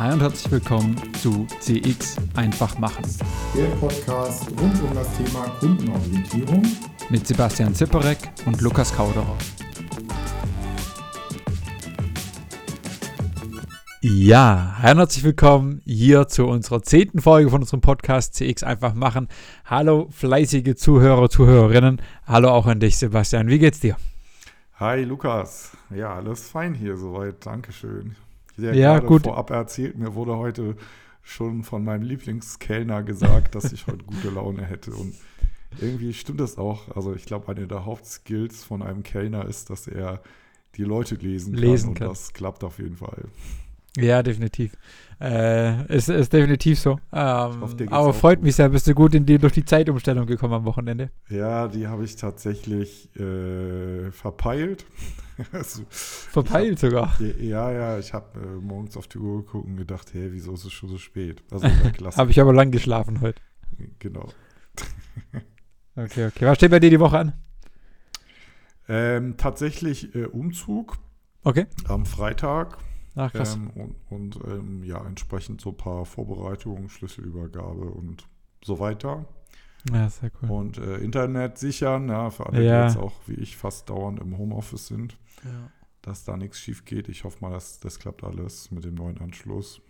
Hi und herzlich willkommen zu CX einfach machen. Der Podcast rund um das Thema Kundenorientierung mit Sebastian Zipperek und Lukas Kauderer. Ja, hi und herzlich willkommen hier zu unserer zehnten Folge von unserem Podcast CX einfach machen. Hallo fleißige Zuhörer, Zuhörerinnen. Hallo auch an dich, Sebastian. Wie geht's dir? Hi Lukas. Ja, alles fein hier soweit. Dankeschön. Ja, ja gut. Vorab erzählt, mir wurde heute schon von meinem Lieblingskellner gesagt, dass ich heute gute Laune hätte. Und irgendwie stimmt das auch. Also ich glaube, eine der Hauptskills von einem Kellner ist, dass er die Leute lesen kann. Lesen kann. Und das klappt auf jeden Fall. Ja, definitiv. Äh, ist, ist definitiv so. Ähm, hoffe, aber freut gut. mich sehr. Bist du gut in die, durch die Zeitumstellung gekommen am Wochenende? Ja, die habe ich tatsächlich äh, verpeilt. also, verpeilt hab, sogar? Ja, ja. Ich habe äh, morgens auf die Uhr geguckt und gedacht, hey, wieso ist es schon so spät? Also, habe ich aber lang geschlafen heute. Genau. okay, okay. Was steht bei dir die Woche an? Ähm, tatsächlich äh, Umzug. Okay. Am Freitag. Ach, krass. Ähm, und, und ähm, ja, entsprechend so ein paar Vorbereitungen, Schlüsselübergabe und so weiter. Ja, sehr cool. Und äh, Internet sichern, ja, für alle, ja. die jetzt auch wie ich fast dauernd im Homeoffice sind, ja. dass da nichts schief geht. Ich hoffe mal, dass das klappt alles mit dem neuen Anschluss.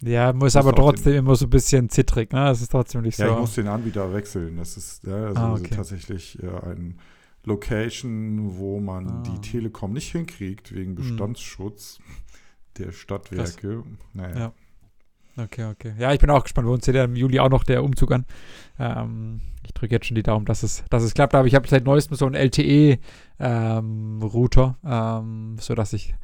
Ja, muss, muss aber trotzdem immer so ein bisschen zittrig, ne? Das ist trotzdem nicht so. Ja, ich muss den Anbieter wechseln. Das ist ja, also ah, okay. tatsächlich äh, ein Location, wo man ah. die Telekom nicht hinkriegt wegen hm. Bestandsschutz. Hm der Stadtwerke. Naja. Ja. Okay, okay. Ja, ich bin auch gespannt. Bei uns steht ja im Juli auch noch der Umzug an. Ähm, ich drücke jetzt schon die Daumen, dass es, dass es klappt. Aber ich habe seit neuestem so einen LTE-Router, ähm, ähm, sodass ich,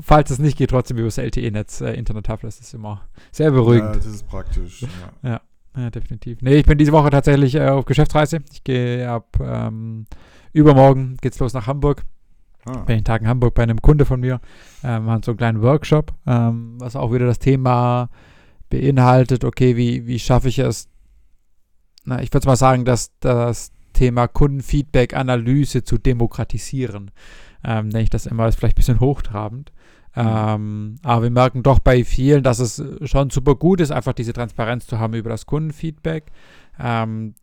falls es nicht geht, trotzdem über das LTE-Netz äh, Internet habe. Das ist immer sehr beruhigend. Ja, das ist praktisch. Ja. ja. ja, definitiv. Nee, ich bin diese Woche tatsächlich äh, auf Geschäftsreise. Ich gehe ab ähm, übermorgen geht's los nach Hamburg. Ah. Bin den Tag in Hamburg bei einem Kunde von mir. Ähm, haben so einen kleinen Workshop, ähm, was auch wieder das Thema beinhaltet, okay, wie, wie schaffe ich es, na, ich würde mal sagen, dass das Thema Kundenfeedback-Analyse zu demokratisieren. Ähm, nenne ich das immer, ist vielleicht ein bisschen hochtrabend. Mhm. Ähm, aber wir merken doch bei vielen, dass es schon super gut ist, einfach diese Transparenz zu haben über das Kundenfeedback. Ähm,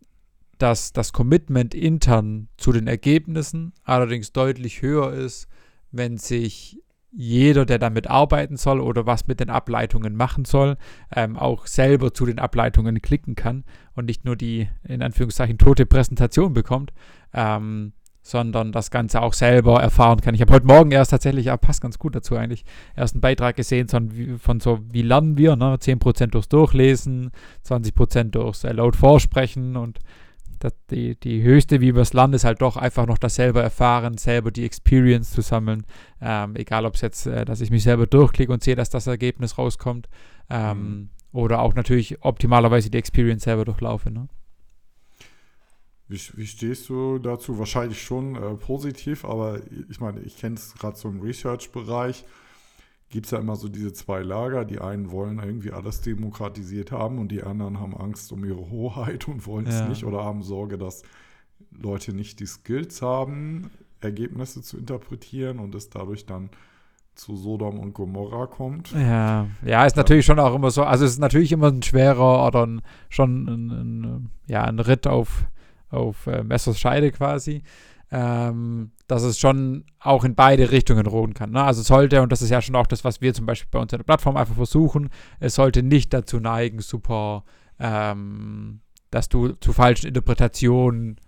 dass das Commitment intern zu den Ergebnissen allerdings deutlich höher ist, wenn sich jeder, der damit arbeiten soll oder was mit den Ableitungen machen soll, ähm, auch selber zu den Ableitungen klicken kann und nicht nur die in Anführungszeichen tote Präsentation bekommt, ähm, sondern das Ganze auch selber erfahren kann. Ich habe heute Morgen erst tatsächlich, ja, passt ganz gut dazu eigentlich, erst einen Beitrag gesehen von, von so, wie lernen wir, ne? 10% durchs Durchlesen, 20% durchs äh, laut Vorsprechen und das, die, die höchste, wie übers Land, ist halt doch einfach noch das selber erfahren, selber die Experience zu sammeln. Ähm, egal, ob es jetzt, äh, dass ich mich selber durchklicke und sehe, dass das Ergebnis rauskommt. Ähm, mhm. Oder auch natürlich optimalerweise die Experience selber durchlaufe. Ne? Wie, wie, stehst du dazu? Wahrscheinlich schon äh, positiv, aber ich meine, ich kenne es gerade so im Research-Bereich gibt es ja immer so diese zwei Lager. Die einen wollen irgendwie alles demokratisiert haben und die anderen haben Angst um ihre Hoheit und wollen es ja. nicht oder haben Sorge, dass Leute nicht die Skills haben, Ergebnisse zu interpretieren und es dadurch dann zu Sodom und Gomorra kommt. Ja, ja, ist natürlich schon auch immer so. Also es ist natürlich immer ein schwerer oder ein, schon ein, ein, ja, ein Ritt auf, auf äh, Messers Scheide quasi ähm, dass es schon auch in beide Richtungen ruhen kann. Ne? Also sollte, und das ist ja schon auch das, was wir zum Beispiel bei uns in der Plattform einfach versuchen, es sollte nicht dazu neigen, super, ähm, dass du zu falschen Interpretationen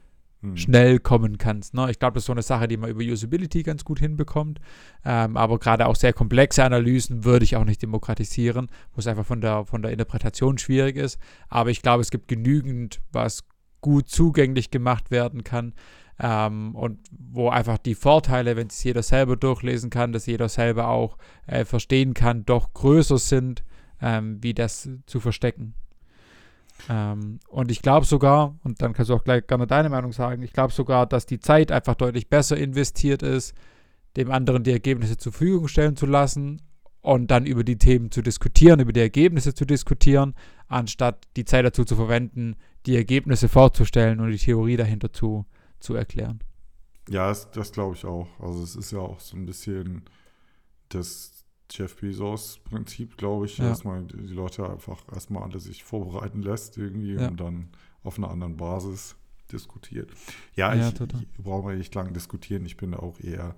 hm. schnell kommen kannst. Ne? Ich glaube, das ist so eine Sache, die man über Usability ganz gut hinbekommt. Ähm, aber gerade auch sehr komplexe Analysen würde ich auch nicht demokratisieren, wo es einfach von der, von der Interpretation schwierig ist. Aber ich glaube, es gibt genügend, was gut zugänglich gemacht werden kann. Ähm, und wo einfach die Vorteile, wenn es jeder selber durchlesen kann, dass jeder selber auch äh, verstehen kann, doch größer sind, ähm, wie das zu verstecken. Ähm, und ich glaube sogar, und dann kannst du auch gleich gerne deine Meinung sagen, ich glaube sogar, dass die Zeit einfach deutlich besser investiert ist, dem anderen die Ergebnisse zur Verfügung stellen zu lassen und dann über die Themen zu diskutieren, über die Ergebnisse zu diskutieren, anstatt die Zeit dazu zu verwenden, die Ergebnisse vorzustellen und die Theorie dahinter zu, zu erklären. Ja, das, das glaube ich auch. Also es ist ja auch so ein bisschen das Jeff Bezos Prinzip, glaube ich, ja. dass man die Leute einfach erstmal alle sich vorbereiten lässt irgendwie ja. und dann auf einer anderen Basis diskutiert. Ja, ja ich, ich brauche nicht lange diskutieren. Ich bin auch eher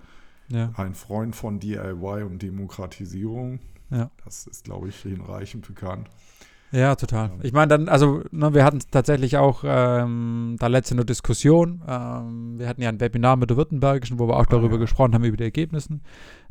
ein Freund von DIY und Demokratisierung. Ja. Das ist, glaube ich, hinreichend bekannt. Ja, total. Ich meine, dann, also, ne, wir hatten tatsächlich auch ähm, da letzte eine Diskussion. Ähm, wir hatten ja ein Webinar mit der Württembergischen, wo wir auch ah, darüber ja. gesprochen haben, über die Ergebnisse.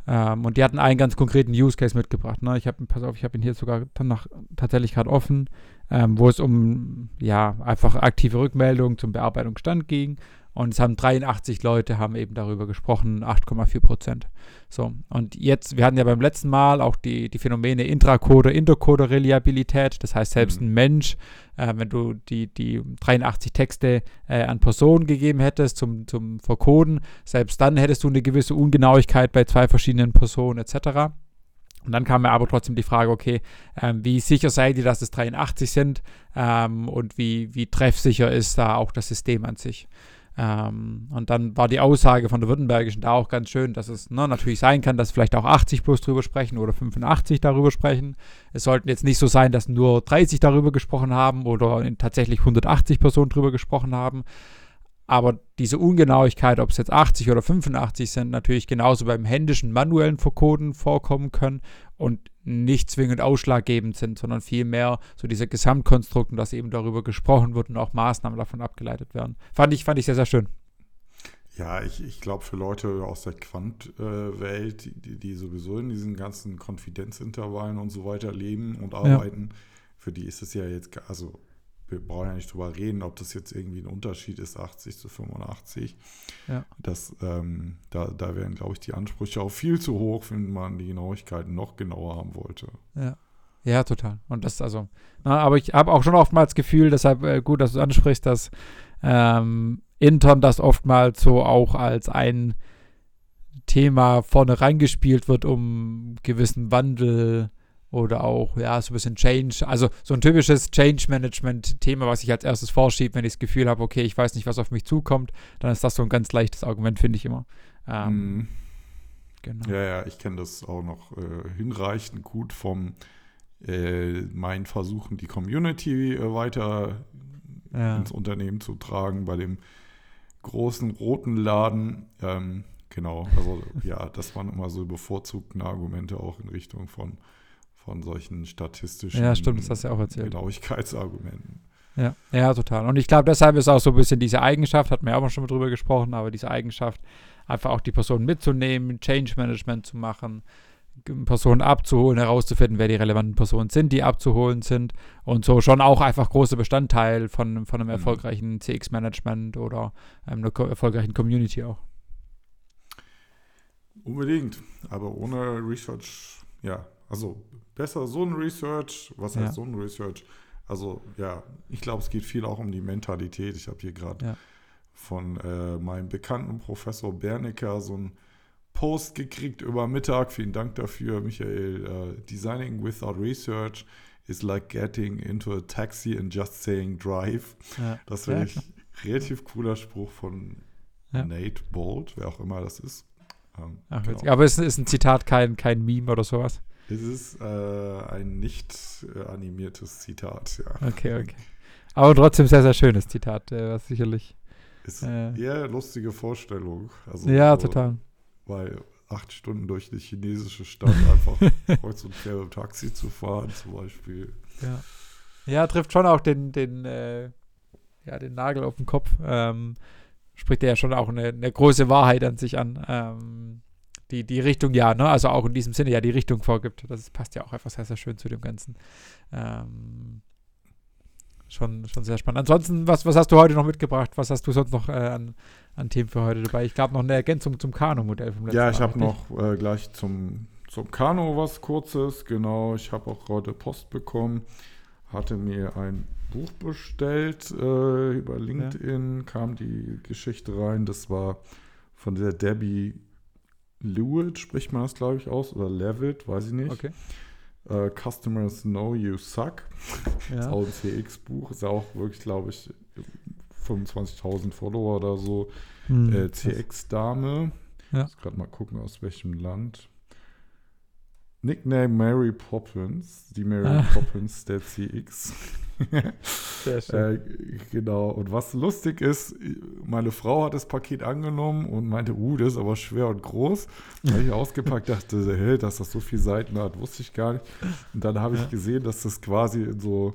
Ähm, und die hatten einen ganz konkreten Use Case mitgebracht. Ne? Ich habe, pass auf, ich habe ihn hier sogar danach tatsächlich gerade offen, ähm, wo es um ja einfach aktive Rückmeldungen zum Bearbeitungsstand ging. Und es haben 83 Leute haben eben darüber gesprochen, 8,4 Prozent. So, und jetzt, wir hatten ja beim letzten Mal auch die, die Phänomene Intracoder, Intercoder-Reliabilität. Das heißt, selbst mhm. ein Mensch, äh, wenn du die, die 83 Texte äh, an Personen gegeben hättest zum, zum Vercoden, selbst dann hättest du eine gewisse Ungenauigkeit bei zwei verschiedenen Personen etc. Und dann kam mir aber trotzdem die Frage, okay, ähm, wie sicher seid ihr, dass es 83 sind ähm, und wie, wie treffsicher ist da auch das System an sich? Ähm, und dann war die Aussage von der Württembergischen da auch ganz schön, dass es ne, natürlich sein kann, dass vielleicht auch 80 plus drüber sprechen oder 85 darüber sprechen. Es sollten jetzt nicht so sein, dass nur 30 darüber gesprochen haben oder tatsächlich 180 Personen drüber gesprochen haben. Aber diese Ungenauigkeit, ob es jetzt 80 oder 85 sind, natürlich genauso beim händischen manuellen Vercoden vorkommen können und nicht zwingend ausschlaggebend sind, sondern vielmehr so dieser Gesamtkonstrukt und dass eben darüber gesprochen wird und auch Maßnahmen davon abgeleitet werden. Fand ich, fand ich sehr, sehr schön. Ja, ich, ich glaube, für Leute aus der Quant-Welt, die, die sowieso in diesen ganzen Konfidenzintervallen und so weiter leben und arbeiten, ja. für die ist es ja jetzt, also wir brauchen ja nicht drüber reden, ob das jetzt irgendwie ein Unterschied ist, 80 zu 85. Ja. Das, ähm, da, da wären, glaube ich, die Ansprüche auch viel zu hoch, wenn man die Genauigkeiten noch genauer haben wollte. Ja. Ja, total. Und das also, na, aber ich habe auch schon oftmals das Gefühl, deshalb äh, gut, dass du ansprichst, dass ähm, intern das oftmals so auch als ein Thema vorne reingespielt wird, um gewissen Wandel oder auch, ja, so ein bisschen Change, also so ein typisches Change-Management-Thema, was ich als erstes vorschiebe, wenn ich das Gefühl habe, okay, ich weiß nicht, was auf mich zukommt, dann ist das so ein ganz leichtes Argument, finde ich immer. Ähm, mm. Genau. Ja, ja, ich kenne das auch noch äh, hinreichend gut vom äh, meinen Versuchen, die Community äh, weiter ja. ins Unternehmen zu tragen, bei dem großen roten Laden. Ähm, genau, also ja, das waren immer so bevorzugten Argumente auch in Richtung von von solchen statistischen ja, stimmt, das hast du ja auch erzählt. Genauigkeitsargumenten. Ja, ja, total. Und ich glaube, deshalb ist auch so ein bisschen diese Eigenschaft, hat man ja auch schon mal drüber gesprochen, aber diese Eigenschaft, einfach auch die Person mitzunehmen, Change Management zu machen, Personen abzuholen, herauszufinden, wer die relevanten Personen sind, die abzuholen sind und so schon auch einfach großer Bestandteil von, von einem mhm. erfolgreichen CX-Management oder einer erfolgreichen Community auch. Unbedingt, aber ohne Research, ja, also besser so ein Research. Was heißt ja. so ein Research? Also ja, ich glaube, es geht viel auch um die Mentalität. Ich habe hier gerade ja. von äh, meinem bekannten Professor Bernecker so ein Post gekriegt über Mittag. Vielen Dank dafür, Michael. Uh, Designing without research is like getting into a taxi and just saying drive. Ja. Das finde ich relativ cooler Spruch von Nate Bolt, wer auch immer das ist. Ähm, Ach, genau. Aber es ist ein Zitat, kein, kein Meme oder sowas. Es ist äh, ein nicht äh, animiertes Zitat, ja. Okay, okay. Aber trotzdem sehr, sehr schönes Zitat, äh, was sicherlich. Ist äh, eher lustige Vorstellung. Also ja, so, total. Weil acht Stunden durch die chinesische Stadt einfach kreuz und quer im Taxi zu fahren, zum Beispiel. Ja, ja trifft schon auch den, den, äh, ja, den Nagel auf den Kopf. Ähm, spricht ja schon auch eine, eine große Wahrheit an sich an. Ähm, die, die Richtung ja, ne? Also auch in diesem Sinne ja die Richtung vorgibt. Das passt ja auch einfach sehr, sehr schön zu dem Ganzen. Ähm, schon, schon sehr spannend. Ansonsten, was, was hast du heute noch mitgebracht? Was hast du sonst noch äh, an, an Themen für heute dabei? Ich glaube noch eine Ergänzung zum Kano-Modell vom letzten Ja, ich habe noch äh, gleich zum, zum Kano was Kurzes. Genau, ich habe auch heute Post bekommen. Hatte mir ein Buch bestellt äh, über LinkedIn, ja. kam die Geschichte rein. Das war von der Debbie Lewitt spricht man das, glaube ich, aus. Oder Levitt, weiß ich nicht. Okay. Uh, Customers Know You Suck. Ja. Das ist auch ein CX-Buch. Ist auch wirklich, glaube ich, 25.000 Follower oder so. Hm, äh, CX-Dame. Ja. Ich muss gerade mal gucken, aus welchem Land. Nickname Mary Poppins, die Mary ah. Poppins der CX. Sehr schön. äh, genau. Und was lustig ist, meine Frau hat das Paket angenommen und meinte, uh, das ist aber schwer und groß. Habe ich ausgepackt, dachte, hey, dass das so viele Seiten hat, wusste ich gar nicht. Und dann habe ich gesehen, dass das quasi in so,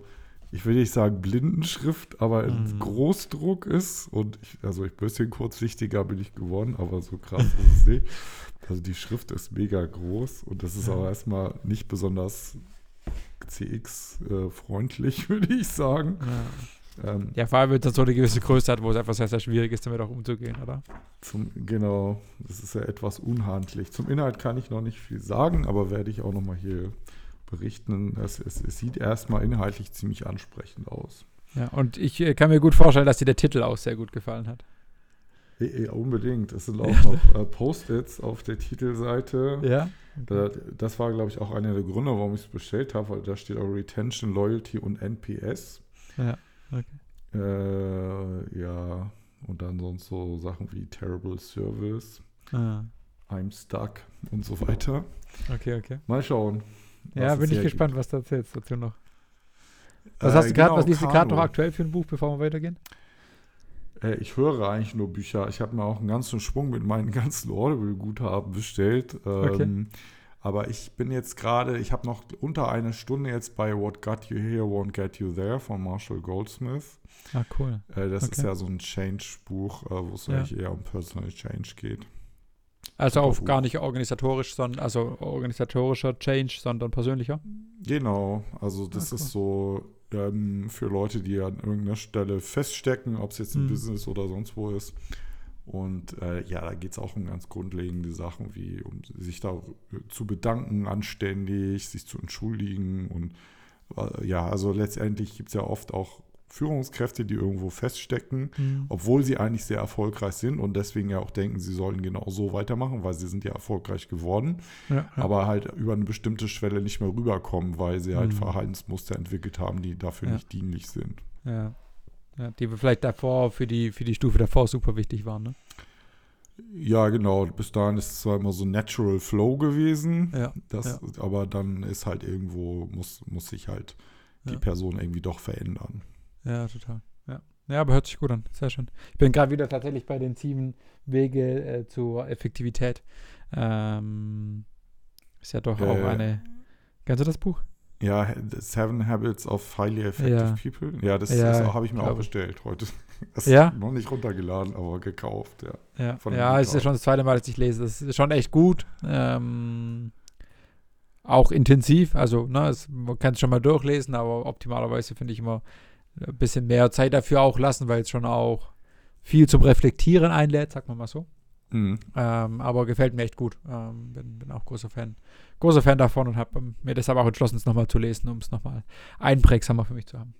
ich will nicht sagen Blindenschrift, aber in mhm. Großdruck ist. Und ich, also ich ein bisschen kurzsichtiger bin ich geworden, aber so krass ist es nicht. Also die Schrift ist mega groß und das ist ja. aber erstmal nicht besonders CX-freundlich, würde ich sagen. Ja. Ähm, ja, vor allem, wenn es so eine gewisse Größe hat, wo es einfach sehr, sehr schwierig ist, damit auch umzugehen, oder? Zum, genau, das ist ja etwas unhandlich. Zum Inhalt kann ich noch nicht viel sagen, aber werde ich auch nochmal hier berichten. Es, es, es sieht erstmal inhaltlich ziemlich ansprechend aus. Ja, und ich äh, kann mir gut vorstellen, dass dir der Titel auch sehr gut gefallen hat. Ja, unbedingt. Es sind auch noch äh, Post-its auf der Titelseite. Ja. Okay. Das war, glaube ich, auch einer der Gründe, warum ich es bestellt habe, weil da steht auch Retention, Loyalty und NPS. Ja, okay. Äh, ja, und dann sonst so Sachen wie Terrible Service, ah. I'm Stuck und so weiter. Okay, okay. Mal schauen. Ja, bin ich gespannt, gibt. was du erzählst dazu noch. Was äh, hast du gerade, genau, was liest du gerade noch aktuell für ein Buch, bevor wir weitergehen? Äh, ich höre eigentlich nur Bücher. Ich habe mir auch einen ganzen Schwung mit meinen ganzen Audible-Guthaben bestellt. Okay. Ähm, aber ich bin jetzt gerade, ich habe noch unter eine Stunde jetzt bei What Got You Here Won't Get You There von Marshall Goldsmith. Ah, cool. Äh, das okay. ist ja so ein Change-Buch, äh, wo es ja. eigentlich eher um Personal Change geht. Also auch gar nicht organisatorisch, sondern also organisatorischer Change, sondern persönlicher? Genau, also das ah, cool. ist so ähm, für Leute, die an irgendeiner Stelle feststecken, ob es jetzt im mhm. Business oder sonst wo ist. Und äh, ja, da geht es auch um ganz grundlegende Sachen, wie um sich da zu bedanken, anständig, sich zu entschuldigen. Und äh, ja, also letztendlich gibt es ja oft auch Führungskräfte, die irgendwo feststecken, mhm. obwohl sie eigentlich sehr erfolgreich sind und deswegen ja auch denken, sie sollen genau so weitermachen, weil sie sind ja erfolgreich geworden, ja, ja. aber halt über eine bestimmte Schwelle nicht mehr rüberkommen, weil sie halt mhm. Verhaltensmuster entwickelt haben, die dafür ja. nicht dienlich sind. Ja. Die vielleicht davor für die, für die Stufe davor super wichtig waren, ne? Ja, genau. Bis dahin ist es zwar immer so Natural Flow gewesen, ja, das, aber dann ist halt irgendwo, muss, muss sich halt die Person irgendwie doch verändern. Ja, total. Ja. ja, aber hört sich gut an. Sehr schön. Ich bin gerade wieder tatsächlich bei den sieben Wege äh, zur Effektivität. Ähm, ist ja doch äh, auch eine. Kennst du das Buch? Ja, Seven Habits of Highly Effective ja. People. Ja, das, ja, das habe ich mir auch bestellt heute. Das ja? ist noch nicht runtergeladen, aber gekauft, ja. Ja, ja ist ja schon das zweite Mal, dass ich lese. Das ist schon echt gut. Ähm, auch intensiv. Also, ne, es, man kann es schon mal durchlesen, aber optimalerweise finde ich immer ein bisschen mehr Zeit dafür auch lassen, weil es schon auch viel zum Reflektieren einlädt, sagt man mal so. Mhm. Ähm, aber gefällt mir echt gut. Ähm, bin, bin auch großer Fan. Großer Fan davon und habe ähm, mir deshalb auch entschlossen, es nochmal zu lesen, um es nochmal einprägsamer für mich zu haben.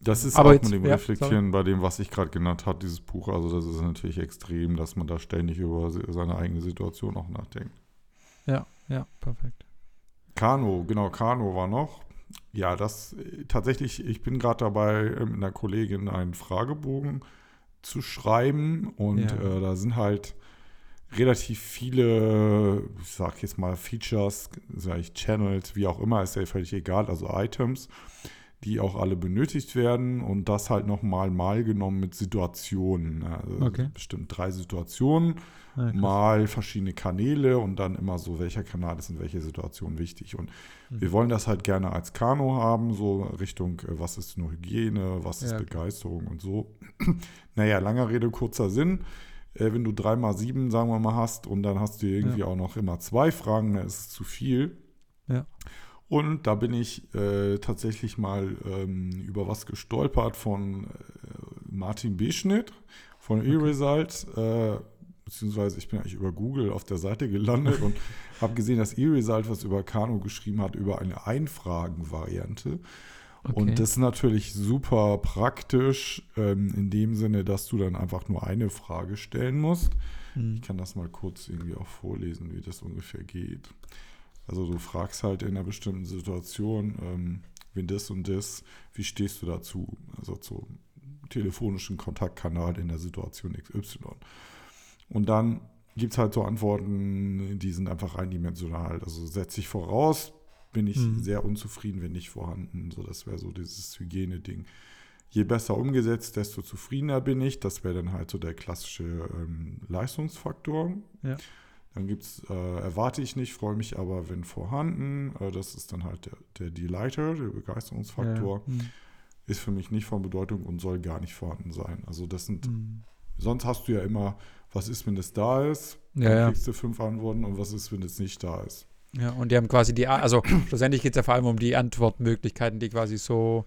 Das ist aber auch jetzt, mit dem ja, Reflektieren sorry. bei dem, was ich gerade genannt habe, dieses Buch. Also, das ist natürlich extrem, dass man da ständig über seine eigene Situation auch nachdenkt. Ja, ja, perfekt. Kano, genau, Kano war noch ja, das tatsächlich, ich bin gerade dabei, mit einer Kollegin einen Fragebogen zu schreiben und ja. äh, da sind halt relativ viele, ich sag jetzt mal Features, sag ich Channels, wie auch immer, ist ja völlig egal, also Items, die auch alle benötigt werden und das halt nochmal mal genommen mit Situationen. Also okay. bestimmt drei Situationen, ja, mal verschiedene Kanäle und dann immer so, welcher Kanal ist in welcher Situation wichtig. Und mhm. wir wollen das halt gerne als Kano haben, so Richtung, äh, was ist nur Hygiene, was ist ja, Begeisterung und so. naja, langer Rede, kurzer Sinn. Äh, wenn du drei mal sieben, sagen wir mal, hast und dann hast du irgendwie ja. auch noch immer zwei Fragen, dann ist es zu viel. Ja. Und da bin ich äh, tatsächlich mal ähm, über was gestolpert von äh, Martin Beschnitt von okay. eResult. Äh, beziehungsweise ich bin eigentlich über Google auf der Seite gelandet und habe gesehen, dass eResult was über Kano geschrieben hat, über eine Einfragen-Variante. Okay. Und das ist natürlich super praktisch ähm, in dem Sinne, dass du dann einfach nur eine Frage stellen musst. Hm. Ich kann das mal kurz irgendwie auch vorlesen, wie das ungefähr geht. Also du fragst halt in einer bestimmten Situation, ähm, wenn das und das, wie stehst du dazu? Also zum telefonischen Kontaktkanal in der Situation XY. Und dann gibt es halt so Antworten, die sind einfach eindimensional. Also setze ich voraus, bin ich mhm. sehr unzufrieden, wenn nicht vorhanden. So, das wäre so dieses Hygieneding. Je besser umgesetzt, desto zufriedener bin ich. Das wäre dann halt so der klassische ähm, Leistungsfaktor. Ja. Dann gibt es, äh, erwarte ich nicht, freue mich aber, wenn vorhanden. Äh, das ist dann halt der, der Delighter, der Begeisterungsfaktor. Ja. Mhm. Ist für mich nicht von Bedeutung und soll gar nicht vorhanden sein. Also das sind, mhm. sonst hast du ja immer, was ist, wenn es da ist? Ja, dann kriegst du fünf Antworten und was ist, wenn es nicht da ist? Ja, und die haben quasi die, also schlussendlich geht es ja vor allem um die Antwortmöglichkeiten, die quasi so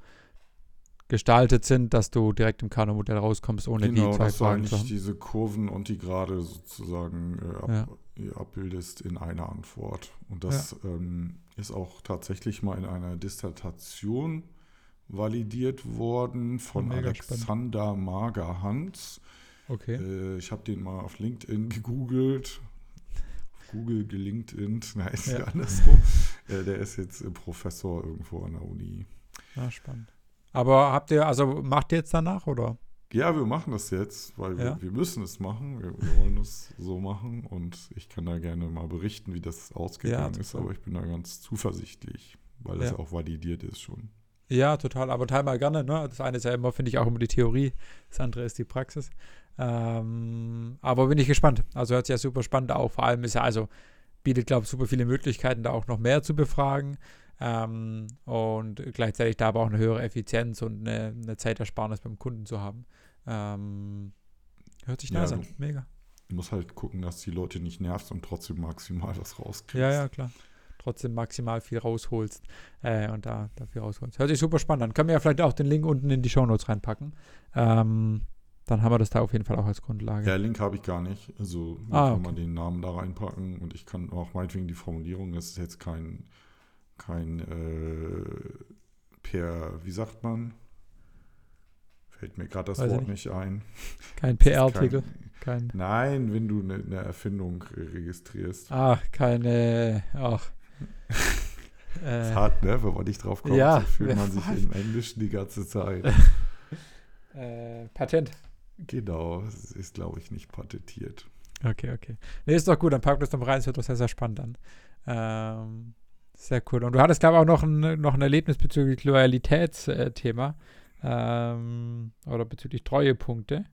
gestaltet sind, dass du direkt im Kano-Modell rauskommst, ohne genau, die zwei dass Fragen du eigentlich diese Kurven und die Gerade sozusagen äh, ab, ja. Abbildest in einer Antwort. Und das ja. ähm, ist auch tatsächlich mal in einer Dissertation validiert worden von Alexander Mager-Hans. Okay. Äh, ich habe den mal auf LinkedIn gegoogelt. Google gelinkedin, nein, ist ja, ja andersrum. äh, der ist jetzt Professor irgendwo an der Uni. Ah, spannend. Aber habt ihr, also macht ihr jetzt danach oder? Ja, wir machen das jetzt, weil ja. wir, wir, müssen es machen. Wir, wir, wollen es so machen und ich kann da gerne mal berichten, wie das ausgegangen ja, ist, aber ich bin da ganz zuversichtlich, weil das ja. auch validiert ist schon. Ja, total, aber teilmal gerne. Ne? Das eine ist ja immer, finde ich, auch immer die Theorie, das andere ist die Praxis. Ähm, aber bin ich gespannt. Also hört sich ja super spannend auch. Vor allem ist ja, also bietet, glaube ich, super viele Möglichkeiten, da auch noch mehr zu befragen. Ähm, und gleichzeitig da aber auch eine höhere Effizienz und eine, eine Zeitersparnis beim Kunden zu haben. Ähm, hört sich nice ja, an. Mega. Du musst halt gucken, dass die Leute nicht nervst und trotzdem maximal was rauskriegst. Ja, ja, klar. Trotzdem maximal viel rausholst äh, und da, da viel rausholst. Hört sich super spannend an. Können wir ja vielleicht auch den Link unten in die Show Notes reinpacken. Ähm, dann haben wir das da auf jeden Fall auch als Grundlage. Ja, Link habe ich gar nicht. Also ah, kann okay. man den Namen da reinpacken und ich kann auch meinetwegen die Formulierung, das ist jetzt kein kein äh, per, wie sagt man? Fällt mir gerade das Weiß Wort nicht. nicht ein. Kein PR-Artikel. Kein, kein, Nein, wenn du eine ne Erfindung registrierst. Ach, keine, ach. äh, ist hart, ne? Wenn man nicht drauf kommt, ja, so fühlt man sich im Englischen die ganze Zeit. äh, Patent. Genau, es ist, glaube ich, nicht patentiert. Okay, okay. Nee, ist doch gut, dann packen wir das noch rein, es hört doch sehr, sehr spannend an. Ähm, sehr cool. Und du hattest, glaube ich, auch noch ein, noch ein Erlebnis bezüglich Loyalitätsthema ähm, oder bezüglich Treuepunkte.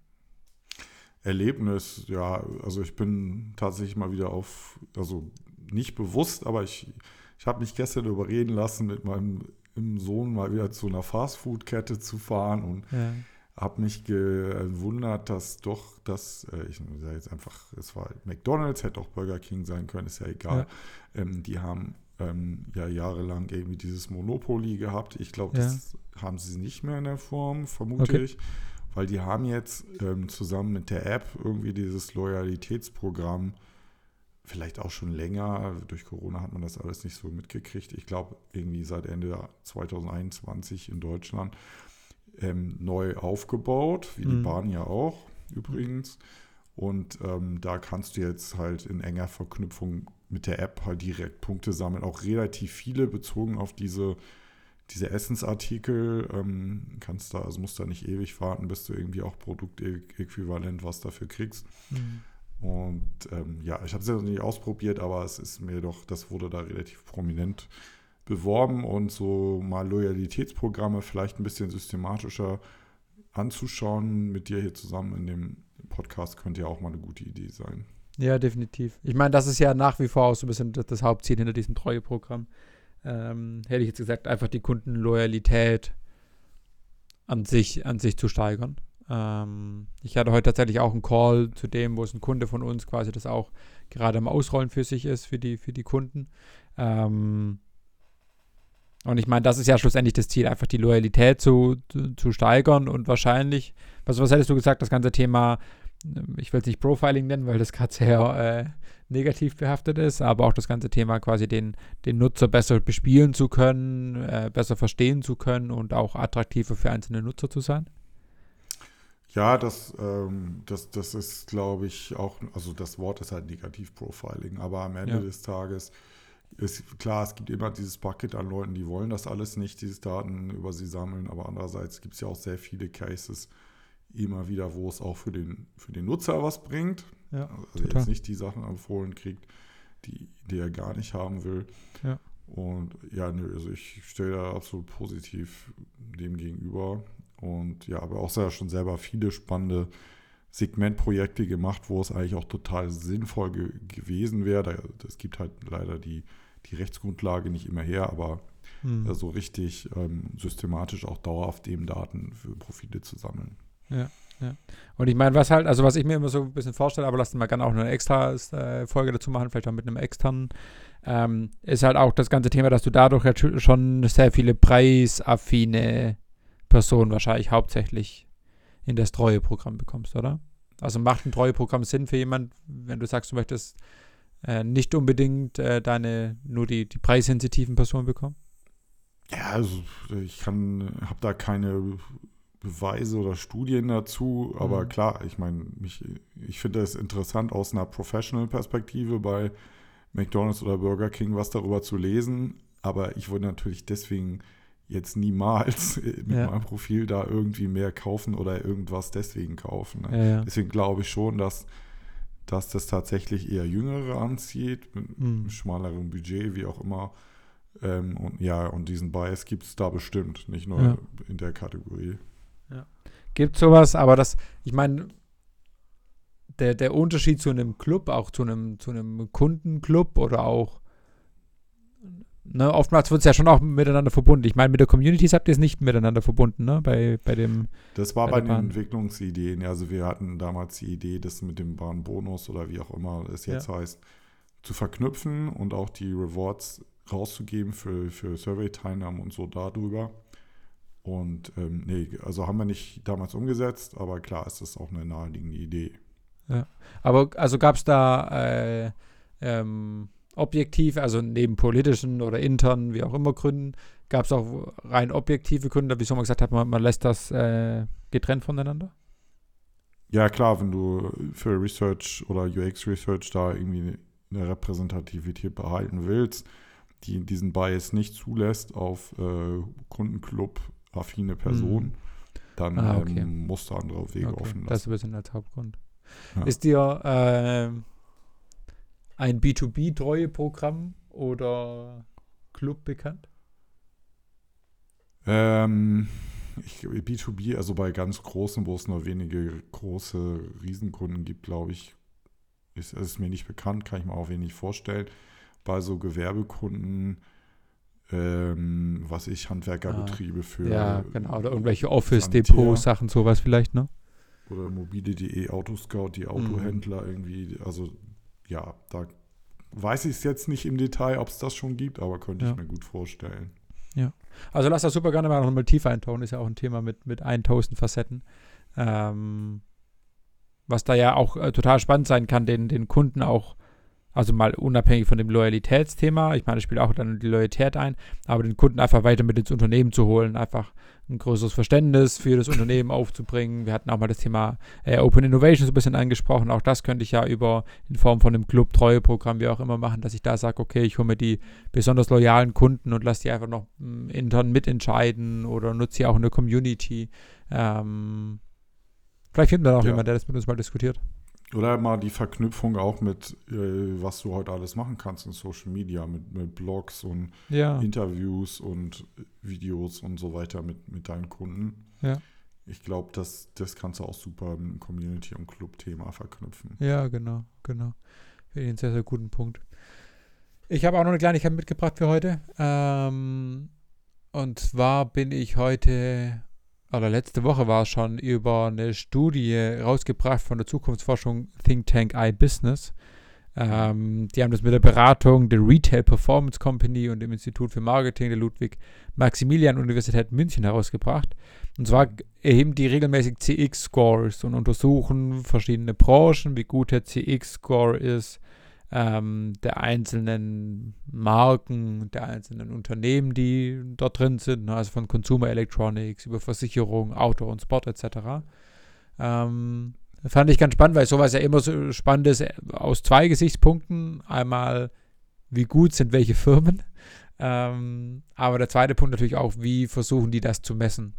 Erlebnis, ja, also ich bin tatsächlich mal wieder auf, also nicht bewusst, aber ich, ich habe mich gestern überreden lassen, mit meinem Sohn mal wieder zu einer Fastfood-Kette zu fahren und ja. habe mich gewundert, dass doch das, äh, ich sage jetzt einfach, es war McDonalds, hätte auch Burger King sein können, ist ja egal. Ja. Ähm, die haben ähm, ja jahrelang irgendwie dieses Monopoly gehabt. Ich glaube, das ja. haben sie nicht mehr in der Form, vermute okay. ich. Weil die haben jetzt ähm, zusammen mit der App irgendwie dieses Loyalitätsprogramm, vielleicht auch schon länger, durch Corona hat man das alles nicht so mitgekriegt. Ich glaube, irgendwie seit Ende 2021 in Deutschland ähm, neu aufgebaut, wie mhm. die Bahn ja auch übrigens. Und ähm, da kannst du jetzt halt in enger Verknüpfung mit der App halt direkt Punkte sammeln. Auch relativ viele bezogen auf diese, diese Essensartikel. Ähm, kannst da, also musst da nicht ewig warten, bis du irgendwie auch Produktäquivalent was dafür kriegst. Mhm. Und ähm, ja, ich habe es ja noch nicht ausprobiert, aber es ist mir doch, das wurde da relativ prominent beworben und so mal Loyalitätsprogramme vielleicht ein bisschen systematischer anzuschauen mit dir hier zusammen in dem Podcast könnte ja auch mal eine gute Idee sein. Ja, definitiv. Ich meine, das ist ja nach wie vor auch so ein bisschen das, Hauptziel hinter diesem Treueprogramm. Ähm, hätte ich jetzt gesagt, einfach die Kundenloyalität an sich, an sich zu steigern. Ähm, ich hatte heute tatsächlich auch einen Call zu dem, wo es ein Kunde von uns quasi das auch gerade am Ausrollen für sich ist, für die, für die Kunden. Ähm, und ich meine, das ist ja schlussendlich das Ziel, einfach die Loyalität zu, zu, zu steigern und wahrscheinlich, was, was hättest du gesagt, das ganze Thema ich will es nicht Profiling nennen, weil das gerade sehr äh, negativ behaftet ist, aber auch das ganze Thema quasi den, den Nutzer besser bespielen zu können, äh, besser verstehen zu können und auch attraktiver für einzelne Nutzer zu sein? Ja, das, ähm, das, das ist, glaube ich, auch, also das Wort ist halt Negativ-Profiling, aber am Ende ja. des Tages ist klar, es gibt immer dieses Bucket an Leuten, die wollen das alles nicht, diese Daten über sie sammeln, aber andererseits gibt es ja auch sehr viele Cases, immer wieder, wo es auch für den, für den Nutzer was bringt. Ja, also total. jetzt nicht die Sachen empfohlen kriegt, die, die er gar nicht haben will. Ja. Und ja, nö, also ich stehe da absolut positiv dem gegenüber. Und ja, aber auch sehr, schon selber viele spannende Segmentprojekte gemacht, wo es eigentlich auch total sinnvoll ge gewesen wäre. Es gibt halt leider die, die Rechtsgrundlage nicht immer her, aber hm. so richtig ähm, systematisch auch dauerhaft eben Daten für Profile zu sammeln. Ja. Ja. Und ich meine, was halt, also was ich mir immer so ein bisschen vorstelle, aber lass uns mal gerne auch eine extra äh, Folge dazu machen, vielleicht auch mit einem externen, ähm, ist halt auch das ganze Thema, dass du dadurch jetzt schon sehr viele preisaffine Personen wahrscheinlich hauptsächlich in das Treueprogramm bekommst, oder? Also macht ein Treueprogramm Sinn für jemanden, wenn du sagst, du möchtest äh, nicht unbedingt äh, deine, nur die, die preissensitiven Personen bekommen? Ja, also ich kann, habe da keine Beweise oder Studien dazu, aber mhm. klar, ich meine, ich, ich finde es interessant aus einer Professional-Perspektive bei McDonald's oder Burger King was darüber zu lesen, aber ich würde natürlich deswegen jetzt niemals mit ja. meinem Profil da irgendwie mehr kaufen oder irgendwas deswegen kaufen. Ne? Ja, ja. Deswegen glaube ich schon, dass, dass das tatsächlich eher Jüngere anzieht, mit mhm. einem schmaleren Budget, wie auch immer. Ähm, und ja, und diesen Bias gibt es da bestimmt, nicht nur in der Kategorie gibt sowas, aber das, ich meine, der, der Unterschied zu einem Club, auch zu einem, zu einem Kundenclub oder auch, ne, oftmals wird es ja schon auch miteinander verbunden. Ich meine, mit der Communities habt ihr es nicht miteinander verbunden, ne, bei, bei dem. Das war bei, bei den Entwicklungsideen, also wir hatten damals die Idee, das mit dem Bahnbonus oder wie auch immer es jetzt ja. heißt, zu verknüpfen und auch die Rewards rauszugeben für, für Survey-Teilnahmen und so darüber. Und ähm, nee, also haben wir nicht damals umgesetzt, aber klar ist das auch eine naheliegende Idee. Ja. Aber also gab es da äh, ähm, objektiv, also neben politischen oder internen, wie auch immer Gründen, gab es auch rein objektive Gründe, wieso man gesagt hat, man, man lässt das äh, getrennt voneinander? Ja, klar, wenn du für Research oder UX-Research da irgendwie eine Repräsentativität behalten willst, die diesen Bias nicht zulässt auf äh, Kundenclub affine Person, mhm. dann ah, okay. ähm, musst du andere Wege okay. offen lassen. Das ist ein bisschen als Hauptgrund. Ja. Ist dir äh, ein B2B-Treueprogramm oder Club bekannt? Ähm, ich, B2B, also bei ganz großen, wo es nur wenige große Riesenkunden gibt, glaube ich, ist es mir nicht bekannt, kann ich mir auch wenig vorstellen. Bei so Gewerbekunden ähm, was ich, Handwerkerbetriebe ah, für. Ja, genau. Oder irgendwelche Office-Depot-Sachen, sowas vielleicht, ne? Oder mobile.de, Autoscout, die Autohändler mhm. irgendwie. Also, ja, da weiß ich es jetzt nicht im Detail, ob es das schon gibt, aber könnte ja. ich mir gut vorstellen. Ja. Also, lass das super gerne mal noch mal tiefer eintauchen. Ist ja auch ein Thema mit, mit 1000 Facetten. Ähm, was da ja auch äh, total spannend sein kann, den, den Kunden auch also mal unabhängig von dem Loyalitätsthema, ich meine, das spielt auch dann die Loyalität ein, aber den Kunden einfach weiter mit ins Unternehmen zu holen, einfach ein größeres Verständnis für das Unternehmen aufzubringen. Wir hatten auch mal das Thema äh, Open Innovation so ein bisschen angesprochen. Auch das könnte ich ja über in Form von einem Club-Treueprogramm, wie auch immer, machen, dass ich da sage, okay, ich hole mir die besonders loyalen Kunden und lasse die einfach noch m, hm, intern mitentscheiden oder nutze sie auch in der Community. Ähm, vielleicht finden wir da auch ja. jemand, der das mit uns mal diskutiert. Oder mal die Verknüpfung auch mit, äh, was du heute alles machen kannst in Social Media, mit, mit Blogs und ja. Interviews und Videos und so weiter mit, mit deinen Kunden. Ja. Ich glaube, das, das kannst du auch super mit dem Community- und Club-Thema verknüpfen. Ja, genau, genau. Finde ich einen sehr, sehr guten Punkt. Ich habe auch noch eine Kleinigkeit mitgebracht für heute. Ähm, und zwar bin ich heute oder letzte Woche war es schon, über eine Studie rausgebracht von der Zukunftsforschung Think Tank iBusiness. Ähm, die haben das mit der Beratung der Retail Performance Company und dem Institut für Marketing der Ludwig-Maximilian-Universität München herausgebracht. Und zwar erheben die regelmäßig CX-Scores und untersuchen verschiedene Branchen, wie gut der CX-Score ist, ähm, der einzelnen Marken, der einzelnen Unternehmen, die dort drin sind, ne, also von Consumer Electronics über Versicherung, Auto und Sport etc. Ähm, fand ich ganz spannend, weil sowas ja immer so spannend ist äh, aus zwei Gesichtspunkten. Einmal, wie gut sind welche Firmen, ähm, aber der zweite Punkt natürlich auch, wie versuchen die das zu messen.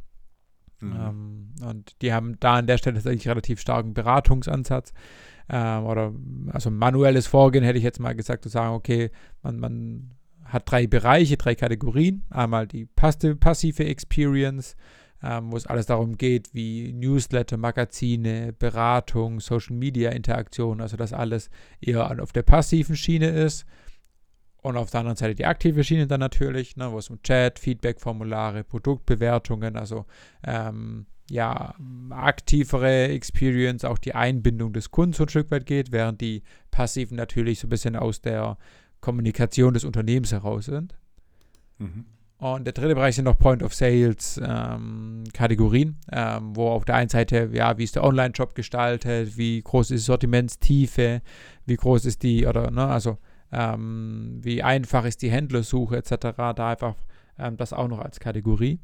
Mhm. Ähm, und die haben da an der Stelle tatsächlich relativ starken Beratungsansatz. Ähm, oder also manuelles Vorgehen hätte ich jetzt mal gesagt, zu sagen, okay, man, man hat drei Bereiche, drei Kategorien. Einmal die passive Experience, ähm, wo es alles darum geht, wie Newsletter, Magazine, Beratung, Social Media Interaktion, also das alles eher auf der passiven Schiene ist. Und auf der anderen Seite die aktive Schiene dann natürlich, ne, wo es um Chat, Feedback-Formulare, Produktbewertungen, also ähm, ja, aktivere Experience, auch die Einbindung des Kunden so ein Stück weit geht, während die passiven natürlich so ein bisschen aus der Kommunikation des Unternehmens heraus sind. Mhm. Und der dritte Bereich sind noch Point of Sales ähm, Kategorien, ähm, wo auf der einen Seite, ja, wie ist der Online-Shop gestaltet, wie groß ist die Sortimentstiefe, wie groß ist die, oder, ne, also ähm, wie einfach ist die Händlersuche etc. Da einfach ähm, das auch noch als Kategorie.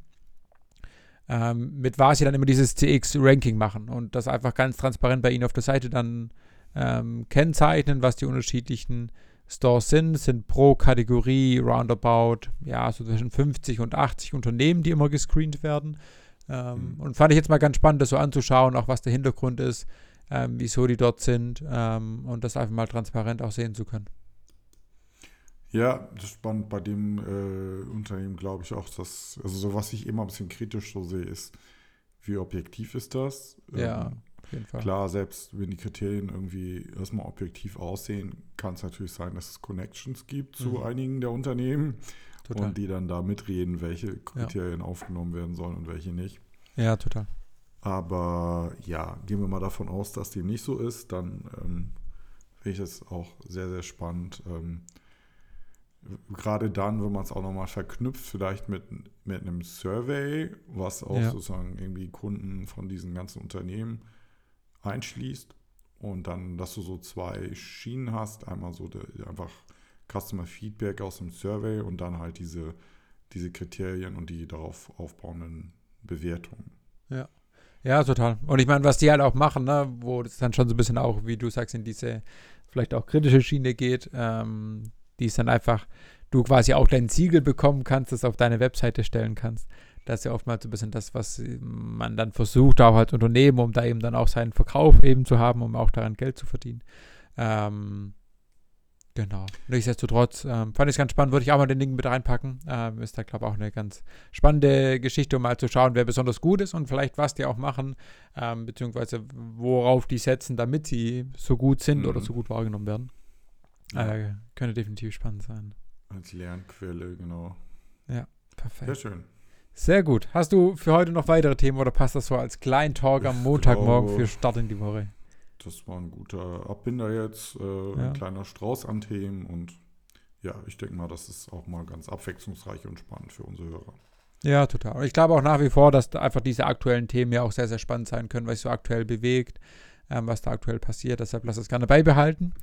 Ähm, mit Vasi dann immer dieses CX-Ranking machen und das einfach ganz transparent bei Ihnen auf der Seite dann ähm, kennzeichnen, was die unterschiedlichen Stores sind, sind pro Kategorie roundabout, ja, so zwischen 50 und 80 Unternehmen, die immer gescreent werden. Ähm, mhm. Und fand ich jetzt mal ganz spannend, das so anzuschauen, auch was der Hintergrund ist, ähm, wieso die dort sind und das einfach mal transparent auch sehen zu können. Ja, das ist spannend bei dem äh, Unternehmen, glaube ich auch, dass, also so was ich immer ein bisschen kritisch so sehe, ist, wie objektiv ist das? Ja. Ähm, auf jeden Fall. Klar, selbst wenn die Kriterien irgendwie erstmal objektiv aussehen, kann es natürlich sein, dass es Connections gibt zu mhm. einigen der Unternehmen total. und die dann da mitreden, welche Kriterien ja. aufgenommen werden sollen und welche nicht. Ja, total. Aber ja, gehen wir mal davon aus, dass dem nicht so ist, dann ähm, finde ich das auch sehr, sehr spannend. Ähm, gerade dann, wenn man es auch nochmal verknüpft, vielleicht mit, mit einem Survey, was auch ja. sozusagen irgendwie Kunden von diesen ganzen Unternehmen einschließt und dann, dass du so zwei Schienen hast, einmal so der, einfach Customer Feedback aus dem Survey und dann halt diese, diese Kriterien und die darauf aufbauenden Bewertungen. Ja. Ja, total. Und ich meine, was die halt auch machen, ne, wo es dann schon so ein bisschen auch, wie du sagst, in diese vielleicht auch kritische Schiene geht, ähm, die ist dann einfach, du quasi auch dein Siegel bekommen kannst, das auf deine Webseite stellen kannst. Das ist ja oftmals so ein bisschen das, was man dann versucht, auch als Unternehmen, um da eben dann auch seinen Verkauf eben zu haben, um auch daran Geld zu verdienen. Ähm, genau. Nichtsdestotrotz ähm, fand ich es ganz spannend, würde ich auch mal den Link mit reinpacken. Ähm, ist da, glaube ich, auch eine ganz spannende Geschichte, um mal zu schauen, wer besonders gut ist und vielleicht was die auch machen, ähm, beziehungsweise worauf die setzen, damit sie so gut sind mhm. oder so gut wahrgenommen werden. Ja. Äh, könnte definitiv spannend sein. Als Lernquelle, genau. Ja, perfekt. Sehr schön. Sehr gut. Hast du für heute noch weitere Themen oder passt das so als kleinen Talk am Montagmorgen glaube, für Start in die Woche? Das war ein guter Abbinder jetzt, äh, ja. ein kleiner Strauß an Themen und ja, ich denke mal, das ist auch mal ganz abwechslungsreich und spannend für unsere Hörer. Ja, total. Und ich glaube auch nach wie vor, dass einfach diese aktuellen Themen ja auch sehr, sehr spannend sein können, was sich so aktuell bewegt, ähm, was da aktuell passiert. Deshalb lass es gerne beibehalten.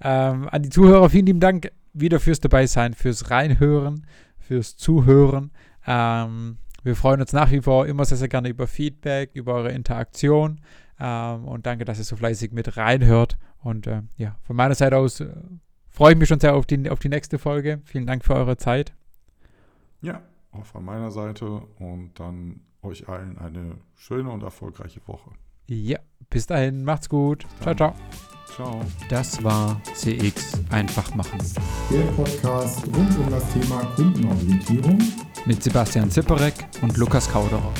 Ähm, an die Zuhörer vielen lieben Dank wieder fürs Dabeisein, fürs Reinhören, fürs Zuhören. Ähm, wir freuen uns nach wie vor immer sehr, sehr gerne über Feedback, über eure Interaktion. Ähm, und danke, dass ihr so fleißig mit reinhört. Und äh, ja, von meiner Seite aus äh, freue ich mich schon sehr auf die, auf die nächste Folge. Vielen Dank für eure Zeit. Ja, auch von meiner Seite. Und dann euch allen eine schöne und erfolgreiche Woche. Ja, bis dahin. Macht's gut. Ciao, ciao. Ciao. Das war CX einfach machen. Der Podcast rund um das Thema Kundenorientierung mit Sebastian Zipperek und Lukas Kauderer.